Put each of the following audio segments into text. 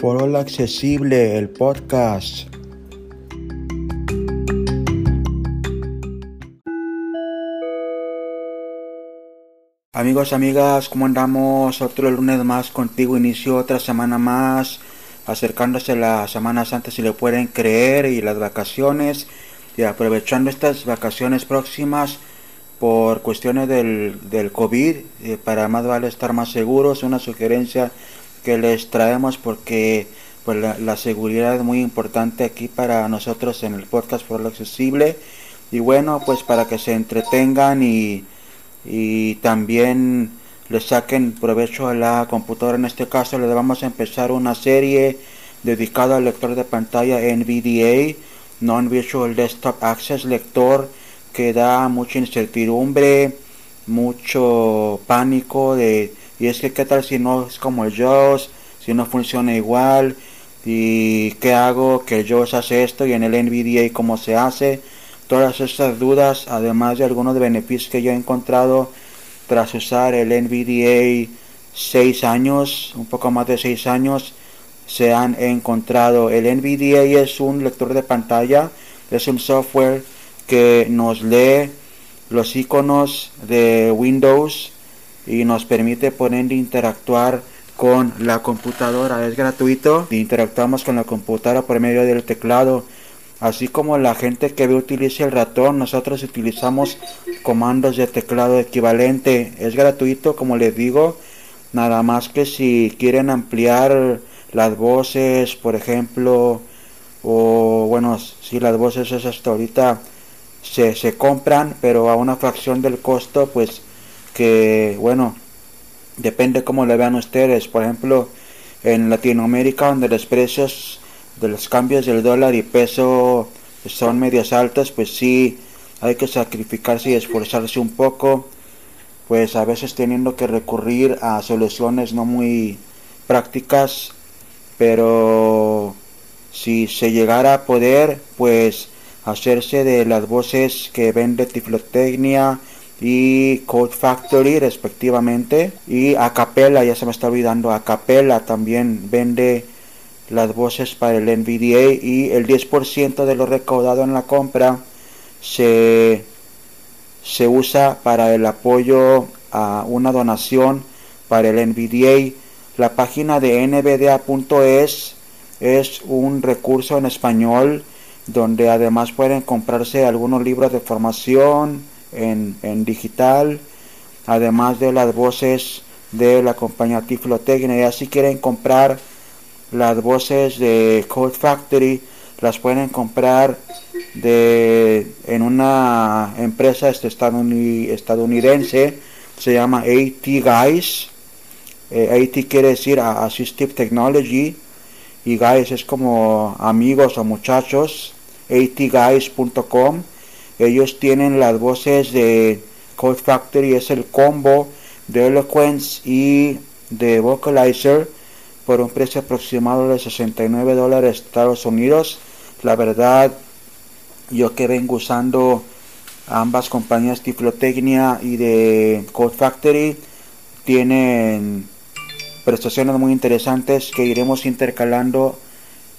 Foro Accesible, el podcast. Amigos, amigas, ¿cómo andamos? Otro lunes más contigo, inicio otra semana más, acercándose la Semana Santa si le pueden creer y las vacaciones y aprovechando estas vacaciones próximas por cuestiones del, del COVID, eh, para más vale estar más seguros, una sugerencia que les traemos porque pues, la, seguridad es muy importante aquí para nosotros en el podcast por lo accesible. Y bueno pues para que se entretengan y, y también le saquen provecho a la computadora en este caso le vamos a empezar una serie dedicada al lector de pantalla NVDA Non-Visual Desktop Access lector que da mucha incertidumbre mucho pánico de y es que qué tal si no es como el si no funciona igual, y qué hago que el JAWS hace esto y en el NVDA cómo se hace. Todas estas dudas, además de algunos beneficios que yo he encontrado tras usar el NVDA 6 años, un poco más de 6 años, se han encontrado. El NVDA es un lector de pantalla, es un software que nos lee los iconos de Windows y nos permite poner interactuar con la computadora. Es gratuito. Interactuamos con la computadora por medio del teclado. Así como la gente que utiliza el ratón, nosotros utilizamos comandos de teclado equivalente. Es gratuito, como les digo. Nada más que si quieren ampliar las voces, por ejemplo, o bueno, si las voces es hasta ahorita se, se compran, pero a una fracción del costo, pues que, bueno, depende cómo le vean ustedes. Por ejemplo, en Latinoamérica, donde los precios de los cambios del dólar y peso son medios altos, pues sí hay que sacrificarse y esforzarse un poco, pues a veces teniendo que recurrir a soluciones no muy prácticas, pero si se llegara a poder, pues hacerse de las voces que vende Tiflotecnia, y Code Factory respectivamente y Acapella ya se me está olvidando Acapella también vende las voces para el NVDA y el 10% de lo recaudado en la compra se, se usa para el apoyo a una donación para el NVDA la página de nvda.es es un recurso en español donde además pueden comprarse algunos libros de formación en, digital, además de las voces de la compañía Tiflotecnia. Y si quieren comprar las voces de Code Factory, las pueden comprar de, en una empresa este estadounidense, se llama AT Guys. Eh, AT quiere decir Assistive Technology y Guys es como amigos o muchachos. atguys.com ellos tienen las voces de Code Factory, es el combo de Eloquence y de Vocalizer por un precio aproximado de 69 dólares Estados Unidos. La verdad, yo que vengo usando ambas compañías Tiflotecnia y de Code Factory tienen prestaciones muy interesantes que iremos intercalando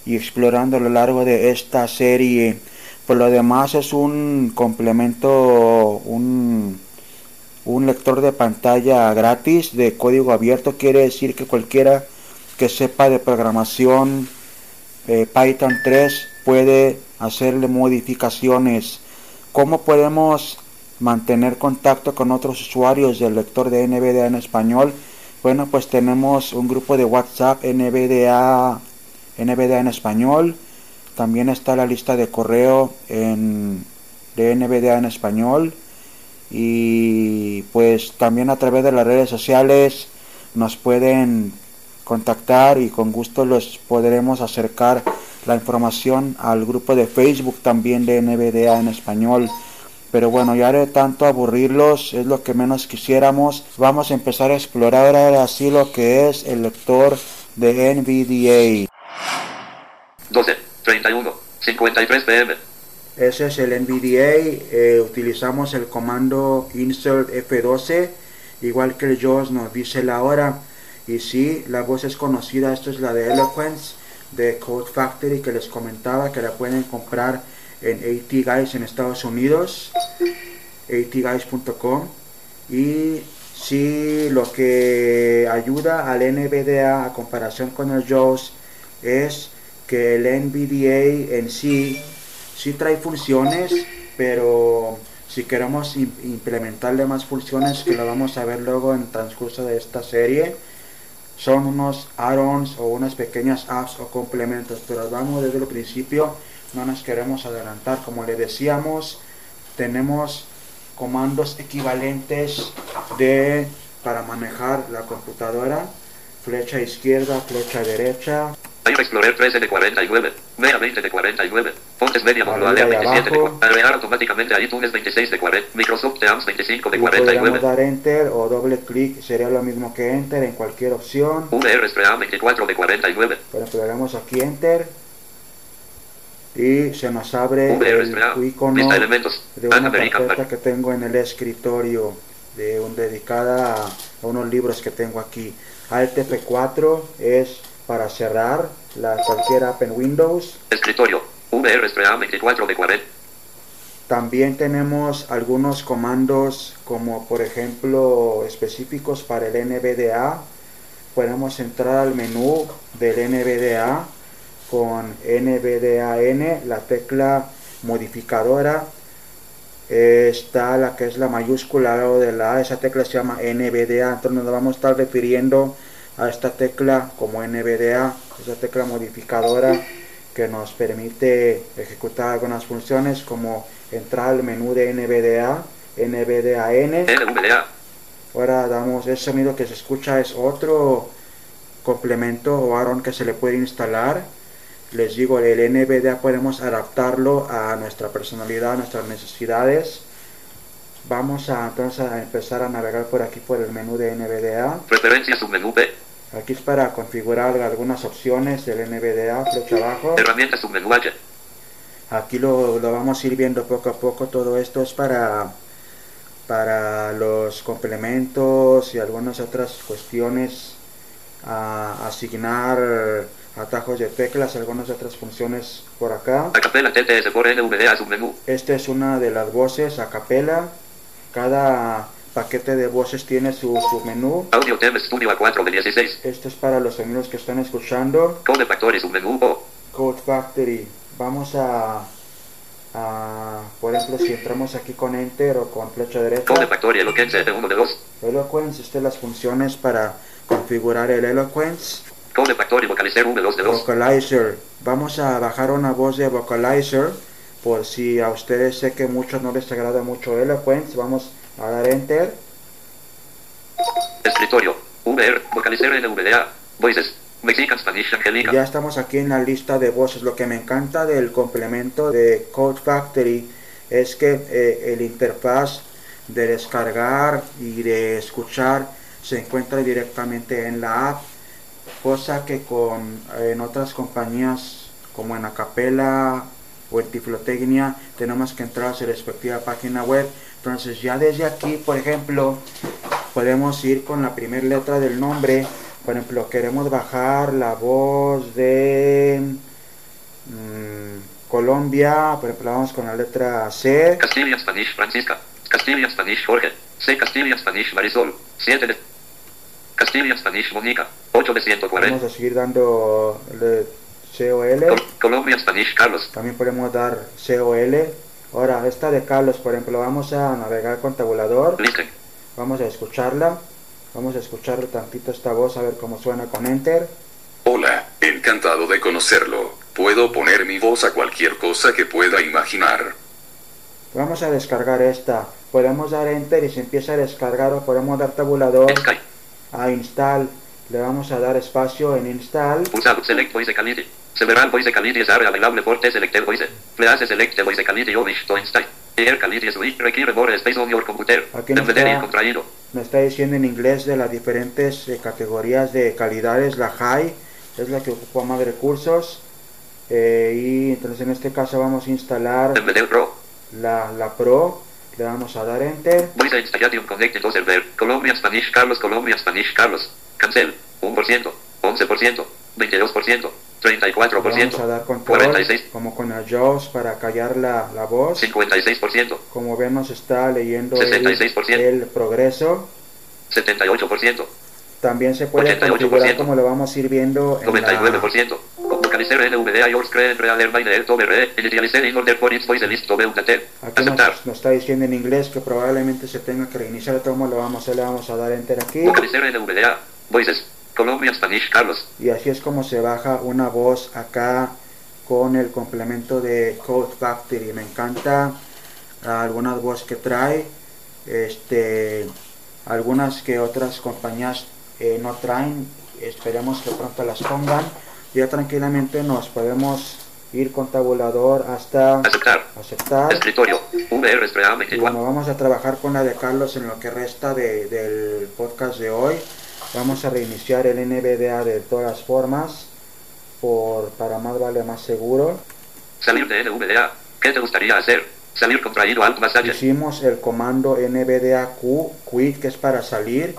y explorando a lo largo de esta serie por lo demás es un complemento, un, un lector de pantalla gratis de código abierto. Quiere decir que cualquiera que sepa de programación eh, Python 3 puede hacerle modificaciones. ¿Cómo podemos mantener contacto con otros usuarios del lector de NVDA en español? Bueno, pues tenemos un grupo de WhatsApp NVDA, NVDA en español también está la lista de correo en, de NVDA en español. Y pues también a través de las redes sociales nos pueden contactar y con gusto los podremos acercar la información al grupo de Facebook también de NVDA en español. Pero bueno, ya de tanto aburrirlos, es lo que menos quisiéramos. Vamos a empezar a explorar ahora así lo que es el lector de NVDA. 12. 31, 53 pm. Ese es el NVDA. Eh, utilizamos el comando insert F12, igual que el JAWS nos dice la hora. Y sí, la voz es conocida, esto es la de Eloquence de Code Factory que les comentaba que la pueden comprar en AT Guys en Estados Unidos, atguys.com y sí, lo que ayuda al NVDA a comparación con el JAWS es que el NVDA en sí sí trae funciones, pero si queremos implementarle más funciones que lo vamos a ver luego en el transcurso de esta serie, son unos add-ons o unas pequeñas apps o complementos, pero vamos desde el principio, no nos queremos adelantar, como le decíamos, tenemos comandos equivalentes de para manejar la computadora, flecha izquierda, flecha derecha, Fire Explorer 13 de 49. Mea 20 de 49. Fontes media y 27 de abajo. 40. Agregar automáticamente a iTunes 26 de 40. Microsoft Teams 25 de y podríamos 49. dar enter o doble clic, sería lo mismo que enter en cualquier opción. VR Sprea 24 de 49. Por ejemplo, le damos aquí enter y se nos abre VR el icono de elementos. de una carpeta que tengo en el escritorio de un dedicada a, a unos libros que tengo aquí. Alt F4 es para cerrar la, cualquier app en Windows. Escritorio. VR Sprea 24 de 40. También tenemos algunos comandos como por ejemplo específicos para el NVDA. Podemos entrar al menú del NVDA con NVDAN, la tecla modificadora. Eh, está la que es la mayúscula lado de la A, esa tecla se llama NVDA, entonces nos vamos a estar refiriendo a esta tecla como NVDA, esa tecla modificadora que nos permite ejecutar algunas funciones como entrar al menú de NVDA, NVDAN. NVDA. Ahora damos ese sonido que se escucha es otro complemento o add que se le puede instalar. Les digo, el NVDA podemos adaptarlo a nuestra personalidad, a nuestras necesidades. Vamos a entonces a empezar a navegar por aquí por el menú de NVDA. Preferencias submenú P. Aquí es para configurar algunas opciones del NVDA, flecha abajo. Herramientas submenú H. Aquí lo, lo vamos a ir viendo poco a poco. Todo esto es para, para los complementos y algunas otras cuestiones. a asignar atajos de teclas, algunas otras funciones por acá. Acapella TTS por NVDA submenú. Esta es una de las voces a capela. Cada paquete de voces tiene su, su menú. Audio Theme Studio A4 de 16. Esto es para los sonidos que están escuchando. Code Factory submenú O. Code Factory. Vamos a, a, por ejemplo, si entramos aquí con Enter o con flecha derecha. Code Factory Eloquence F1 de 2. Eloquence, estas las funciones para configurar el Eloquence. Code Factory Vocalizer V2 de 2. Vocalizer. Vamos a bajar una voz de Vocalizer. Por si a ustedes sé que muchos no les agrada mucho Eloquence. Vamos a dar Enter. Escritorio. VR. Vocalizer NVDA. Voices. Mexican Spanish Angelica. ya estamos aquí en la lista de voces. Lo que me encanta del complemento de Code Factory es que eh, el interfaz de descargar y de escuchar se encuentra directamente en la app, cosa que con en otras compañías como en Acapella o en Tiflotecnia tenemos que entrar a su respectiva página web. Entonces ya desde aquí, por ejemplo, podemos ir con la primera letra del nombre. Por ejemplo, queremos bajar la voz de mm, Colombia. Por ejemplo, vamos con la letra C. Castilian Spanish Francisca. Castilian Spanish Jorge. C. Castilian Spanish Marisol. 7 de. Castilian Spanish Mónica. 8 de 140. Vamos a seguir dando el COL. Col- Colombia Spanish Carlos. También podemos dar COL. Ahora, esta de Carlos, por ejemplo, vamos a navegar con tabulador. Lincoln. Vamos a escucharla. Vamos a escuchar tantito esta voz, a ver cómo suena con Enter. Hola, encantado de conocerlo. Puedo poner mi voz a cualquier cosa que pueda imaginar. Vamos a descargar esta. Podemos dar Enter y se empieza a descargar o podemos dar tabulador Sky. a Install. Le vamos a dar espacio en Install. Pulsado. Select Voice. Several Voice Quality is area available for the selected voice. Please select the voice quality you wish to install. Air quality weak. Require more space on your computer. Aquí no Embedded está. contraído. Me está diciendo en inglés de las diferentes eh, categorías de calidades. La High es la que ocupa más recursos. Eh, y entonces en este caso vamos a instalar Pro. la, la Pro. Le vamos a dar Enter. Voice Installation Connected to Server. Colombia Spanish Carlos. Colombia Spanish Carlos. Cancel. 1%, 11%, 22%, 34%, Vamos a dar control 46, como con JAWS para callar la, la voz. 56%, Como ven nos está leyendo el, 66%. el progreso. 78%, También se puede 88%. configurar como lo vamos a ir viendo en la, 99%. Vocalizer NVDA yours creen real air by the October re, initializer in order for its voice list to Beutatel. Aquí nos, nos está diciendo en inglés que probablemente se tenga que reiniciar todo lo vamos a le vamos a dar enter aquí voices, Colombia Spanish, Carlos. y así es como se baja una voz acá con el complemento de Code Factory me encanta algunas voces que trae este algunas que otras compañías eh, no traen esperemos que pronto las pongan ya tranquilamente nos podemos ir con tabulador hasta Aceptar. aceptar Escritorio, VR y 24. bueno, vamos a trabajar con la de Carlos en lo que resta de- del podcast de hoy. Vamos a reiniciar el NVDA de todas formas, por, para más vale más seguro. Salir de NVDA. ¿Qué te gustaría hacer? Salir contraído Alt más H. Hicimos el comando NVDA Q, quit, que es para salir.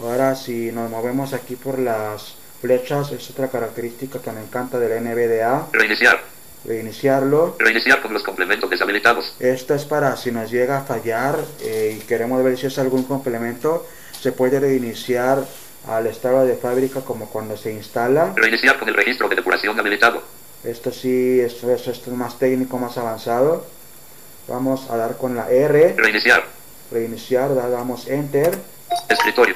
Ahora si nos movemos aquí por las flechas, es otra característica que me encanta del NVDA. Reiniciar. Reiniciarlo. Reiniciar con los complementos deshabilitados. Esto es para si nos llega a fallar eh, y queremos ver si es algún complemento, se puede reiniciar al estado de fábrica como cuando se instala. Reiniciar con el registro de depuración habilitado. Esto sí, esto, esto es más técnico, más avanzado. Vamos a dar con la R, Reiniciar. reiniciar, da- damos Enter. Escritorio.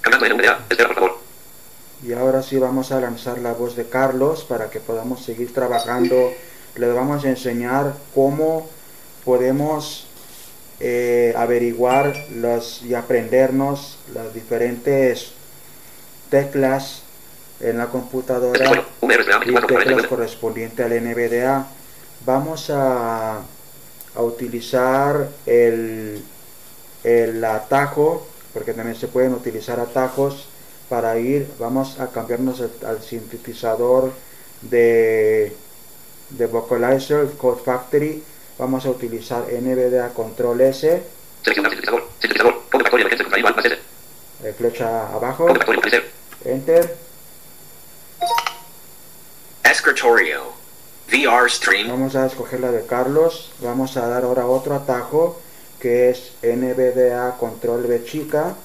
Cambiando NVDA. Espera, por favor. Y ahora sí vamos a lanzar la voz de Carlos para que podamos seguir trabajando. Les vamos a enseñar cómo podemos eh, averiguar las, y aprendernos las diferentes teclas en la computadora Spread y 24. teclas 49. correspondientes al NVDA. Vamos a, a utilizar el, el atajo, porque también se pueden utilizar atajos para ir, vamos a cambiarnos al, al sintetizador de, de Vocalizer, Code Factory, vamos a utilizar NVDA Control S, Seleccionar sintetizador. Sintetizador. De contraído eh, flecha abajo. Enter, Escritorio. VR stream. vamos a escoger la de Carlos, vamos a dar ahora otro atajo que es NVDA Control B chica,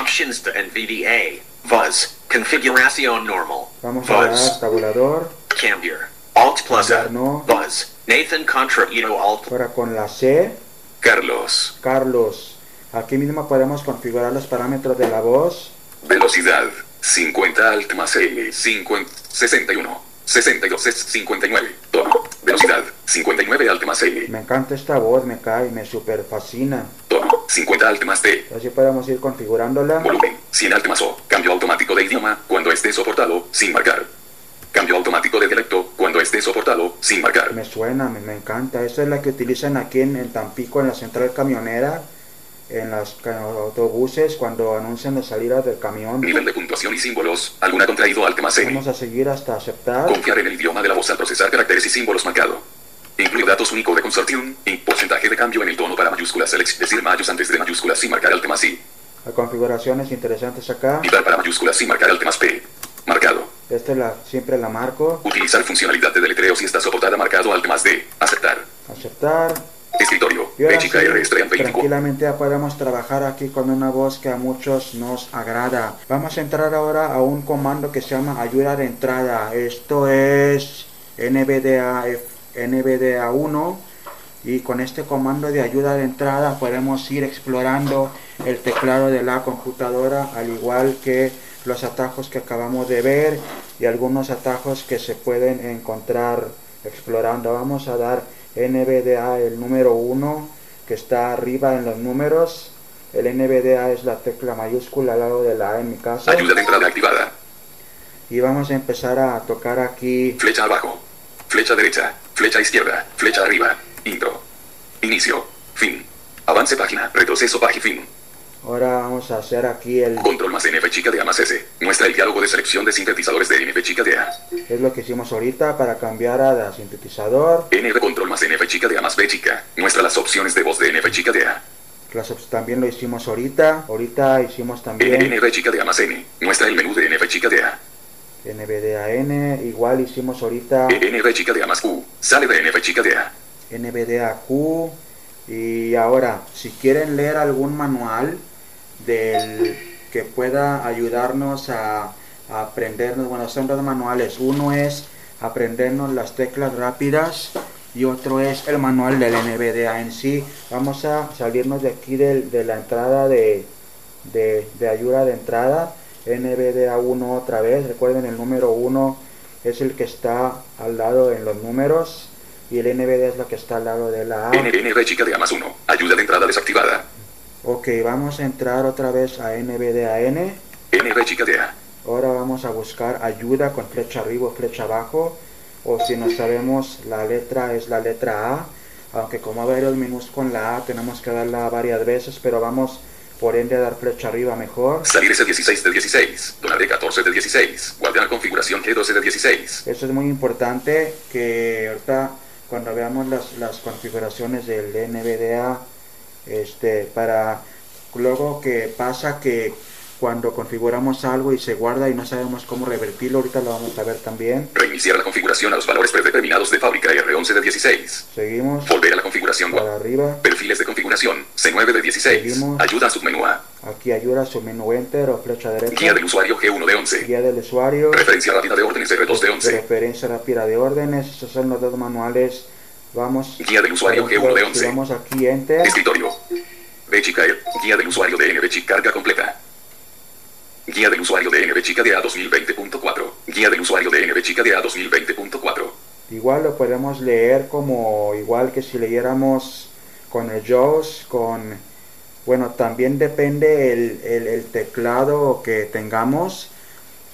Options to NVDA. Fuzz. Configuration normal. vamos a dar tabulador, Cambier. Alt plus A. No. Fuzz. Nathan Contra Ito Alt. ahora con la C, Carlos. Carlos, aquí mismo podemos configurar los parámetros de la voz, Velocidad. 50 alt más L. 50, 61. 62 es 59. Tono. Velocidad. 59 alt más L. me encanta esta voz, me cae, me super fascina, Tono. 50 alt más T. así podemos ir configurándola. Volumen. 100 alt más O. Cambio automático de idioma cuando esté soportado, sin marcar. Cambio automático de dialecto cuando esté soportado, sin marcar. Me suena, me, me encanta. Esta es la que utilizan aquí en, en Tampico, en la central camionera, en los autobuses, cuando anuncian la salida del camión. Nivel de puntuación y símbolos. Alguna contraído más N. Vamos a seguir hasta aceptar. Confiar en el idioma de la voz al procesar caracteres y símbolos marcado. Incluir datos únicos de consortium y porcentaje de cambio en el tono para mayúsculas select, decir mayús antes de mayúsculas sin marcar alt más I. Hay configuraciones interesantes acá. Quitar para mayúsculas sin marcar alt más P. Marcado. Esta es la, siempre la marco. Utilizar funcionalidad de deletreo si está soportada marcado alt más D. Aceptar. Aceptar. Escritorio. Y ahora sí, R estrella 24. tranquilamente ya podemos trabajar aquí con una voz que a muchos nos agrada. Vamos a entrar ahora a un comando que se llama ayuda de entrada. Esto es NVDA, NVDA 1 y con este comando de ayuda de entrada podemos ir explorando el teclado de la computadora al igual que los atajos que acabamos de ver y algunos atajos que se pueden encontrar explorando. Vamos a dar NVDA el número 1 que está arriba en los números. El NVDA es la tecla mayúscula al lado de la A en mi caso. Ayuda de entrada activada. Y vamos a empezar a tocar aquí Flecha abajo. Flecha derecha. Flecha izquierda. Flecha arriba. Intro. Inicio. Fin. Avance página. Retroceso página. Fin. Ahora vamos a hacer aquí el... Control más NF chica de A más S. Muestra el diálogo de selección de sintetizadores de NF chica de A. Es lo que hicimos ahorita para cambiar a la sintetizador. NF control más NF chica de A más B chica. Muestra las opciones de voz de NF chica de A. Las también lo hicimos ahorita. Ahorita hicimos también NF chica de A más N. Muestra el menú de NF chica de A. NVDAN. Igual hicimos ahorita NF chica de A más U. Sale de NF chica de A. NVDAQ. Y ahora, si quieren leer algún manual del que pueda ayudarnos a, aprendernos, bueno, son dos manuales. Uno es aprendernos las teclas rápidas y otro es el manual del NVDA en sí. Vamos a salirnos de aquí de, la entrada de, de, de ayuda de entrada. NVDA 1 otra vez. Recuerden, el número 1 es el que está al lado en los números y el NVDA es lo que está al lado de la A. NF chica de A más 1. Ayuda de entrada desactivada. Ok, vamos a entrar otra vez a NVDAN. NF chica de A. Ahora vamos a buscar ayuda con flecha arriba o flecha abajo. O si no sabemos, la letra es la letra A. Aunque como hay varios menús con la A, tenemos que darla varias veces, pero vamos por ende a dar flecha arriba mejor. Salir ese 16 de 16. Donar de 14 de 16. Guardar configuración G12 de 16. Eso es muy importante que ahorita cuando veamos las, las configuraciones del NVDA, este, para luego que pasa que cuando configuramos algo y se guarda y no sabemos cómo revertirlo, ahorita lo vamos a ver también. Reiniciar la configuración a los valores predeterminados de fábrica R11 de 16. Seguimos Volver a la configuración para arriba. Perfiles de configuración. C9 de 16. Seguimos. Ayuda a submenú A. Aquí ayuda su menú enter o flecha derecha. Guía del usuario G1 de 11. Guía del usuario. Referencia rápida de órdenes R2 de 11. Referencia rápida de órdenes. Estos son los dos manuales. Vamos. Guía del usuario por ejemplo, G1 de si 11. vamos aquí enter. Escritorio. B chica E. Guía del usuario de NB chica carga completa. Guía del usuario de NB chica de A 2020.4. Guía del usuario de NB de A 2020.4. Igual lo podemos leer como igual que si leyéramos con el JAWS, con bueno también depende el, el- el teclado que tengamos.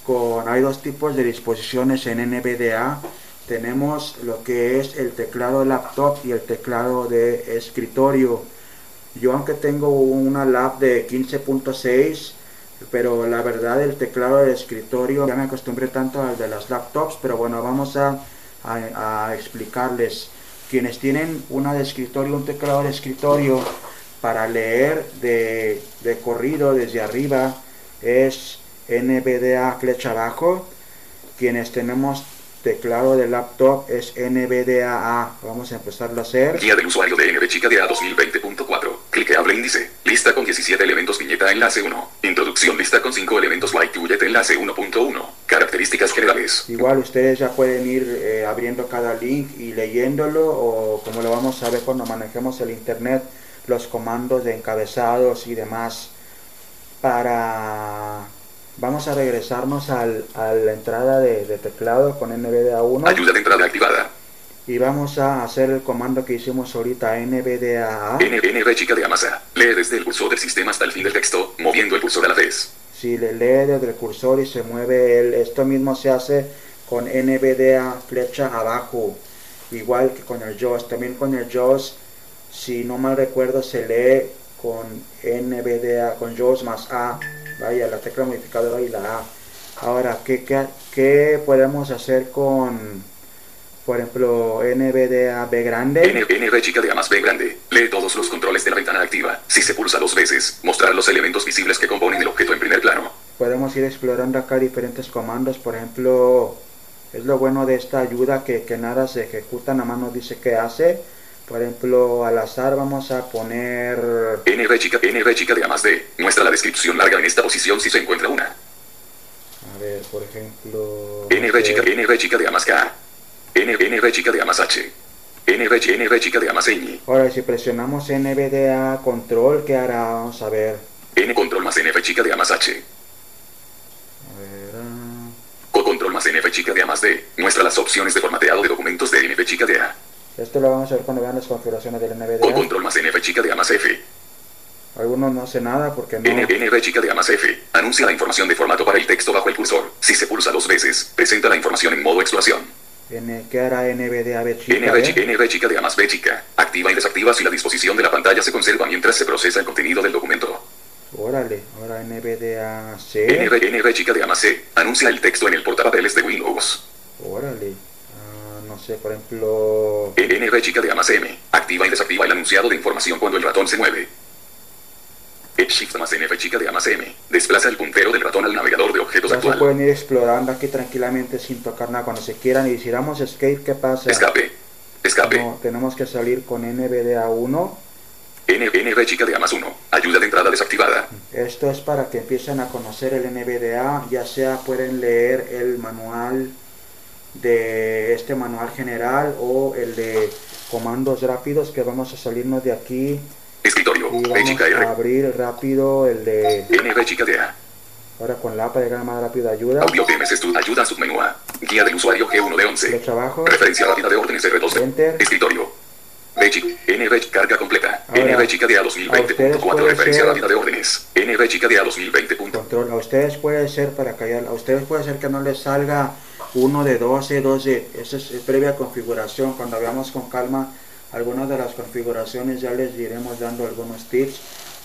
Con hay dos tipos de disposiciones en NVDA. Tenemos lo que es el teclado laptop y el teclado de escritorio. Yo aunque tengo una lap de 15.6 pero la verdad el teclado de escritorio ya me acostumbré tanto al de las laptops pero bueno vamos a, explicarles. Quienes tienen una de escritorio un teclado de escritorio para leer de, corrido desde arriba es NVDA flecha abajo. Quienes tenemos teclado de laptop es NVDA vamos a empezarlo a hacer. Guía del usuario de NB chica de A 2020.4. Cliqueable índice. Lista con 17 elementos viñeta enlace 1. Introducción lista con 5 elementos white bullet enlace 1.1. Características generales. Igual ustedes ya pueden ir eh, abriendo cada link y leyéndolo o como lo vamos a ver cuando manejemos el internet, los comandos de encabezados y demás para... Vamos a regresarnos al, a la entrada de, de teclado con NVDA1 Ayuda de entrada activada. Y vamos a hacer el comando que hicimos ahorita NVDA. NB chica de Amasa. Lee desde el cursor del sistema hasta el fin del texto, moviendo el cursor a la vez. Si le lee desde el cursor y se mueve el, esto mismo se hace con NVDA flecha abajo, igual que con el JAWS. También con el JAWS, si no mal recuerdo, se lee con NVDA, con JAWS más A, vaya, la tecla modificadora y la A. Ahora, ¿qué, qué, qué podemos hacer con, por ejemplo, NVDA B grande? NB chica de A más B grande. Lee todos los controles de la ventana activa. Si se pulsa dos veces, mostrar los elementos visibles que componen el objeto en primer plano. podemos ir explorando acá diferentes comandos por ejemplo es lo bueno de esta ayuda que, que nada se ejecuta nada más nos dice qué hace por ejemplo al azar vamos a poner NB chica, NB chica de A más D. Muestra la descripción larga en esta posición si se encuentra una. a ver por ejemplo NB chica, NB chica de A más K. NB, NB chica de A más H. NB, NB chica de A más ñ. ahora si presionamos NVDA control qué hará vamos a ver N control más NF chica de A más H. a ver ah, Co control más NF chica de A más D. Muestra las opciones de formateado de documentos de NF chica de A. esto lo vamos a ver cuando vean las configuraciones del Co NVDA control más NF chica de A más F. algunos no hace nada porque no NB chica de A más F. Anuncia la información de formato para el texto bajo el cursor. Si se pulsa dos veces, presenta la información en modo exploración. N, ¿qué hará NVDA B chica, NB, eh? chi- NB chica de más B chica. Activa y desactiva si la disposición de la pantalla se conserva mientras se procesa el contenido del documento. Órale, ahora NVDA-C. NV, NV chica de ama C. Anuncia el texto en el portapapeles de Windows. Órale. Ah, no sé, por ejemplo... NV chica de ama M. Activa y desactiva el anunciado de información cuando el ratón se mueve. Shift más NF chica de ama M. Desplaza el puntero del ratón al navegador de objetos Ya se actual. pueden ir explorando aquí tranquilamente sin tocar nada cuando se quieran. Y si damos escape, ¿qué pasa? Escape. Escape. No, tenemos que salir con NVDA1. N- NV chica de amas 1. Ayuda de entrada desactivada. Esto es para que empiecen a conocer el NVDA, ya sea pueden leer el manual de este manual general o el de comandos rápidos que vamos a salirnos de aquí Escritorio. y vamos a abrir rápido el de ahora con la para llegar más rápido ayuda Audio TMS Studio. Ayuda submenú A. Guía del usuario G1 de 11. flecha abajo Referencia rápida de órdenes R2. Enter. Escritorio. NV carga completa. NV chica de A a ustedes 2020.4. puede Referencia rápida de órdenes. NV chica de A 2020. control a ustedes puede ser para callar a ustedes puede ser que no les salga uno de 12 2 de esa es previa configuración cuando veamos con calma algunas de las configuraciones ya les iremos dando algunos tips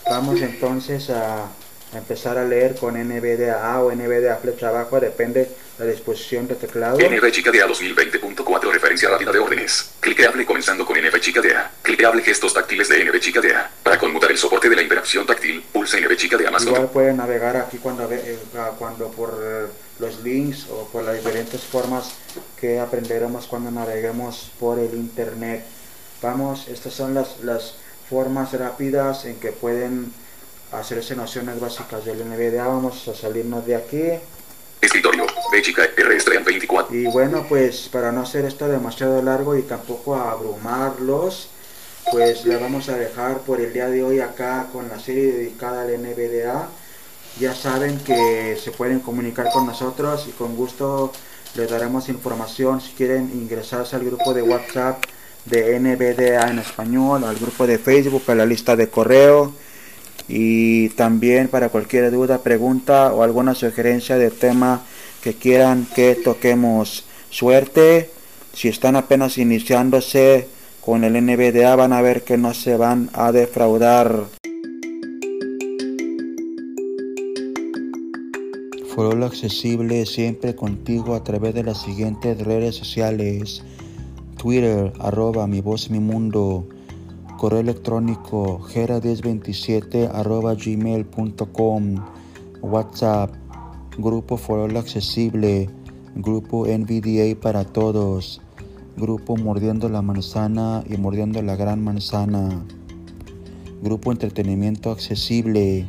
vamos entonces a, empezar a leer con NVDA o NVDA flecha abajo depende la disposición de teclado NV chica de A 2020.4 referencia rápida de órdenes. Cliqueable comenzando con NV chica de A. Cliqueable gestos táctiles de NV chica de A. Para conmutar el soporte de la interacción táctil, pulsa NV chica de A más Igual control. pueden navegar aquí cuando, eh, cuando por eh, los links o por las diferentes formas que aprenderemos cuando naveguemos por el internet. Vamos, estas son las, las formas rápidas en que pueden hacerse nociones básicas del NVDA. Vamos a salirnos de aquí. Escritorio. V chica R Stream 24. Y bueno, pues para no hacer esto demasiado largo y tampoco abrumarlos, pues le vamos a dejar por el día de hoy acá con la serie dedicada al NVDA. Ya saben que se pueden comunicar con nosotros y con gusto les daremos información si quieren ingresarse al grupo de WhatsApp de NVDA en español, al grupo de Facebook, a la lista de correo y también para cualquier duda, pregunta o alguna sugerencia de tema que quieran que toquemos. Suerte, si están apenas iniciándose con el NVDA van a ver que no se van a defraudar. Foro accesible siempre contigo a través de las siguientes redes sociales. Twitter, arroba mi voz mi mundo. Correo electrónico gera1027 arroba gmail.com. WhatsApp, Grupo Foro Accesible. Grupo NVDA para todos. Grupo Mordiendo la Manzana y Mordiendo la Gran Manzana. Grupo Entretenimiento Accesible.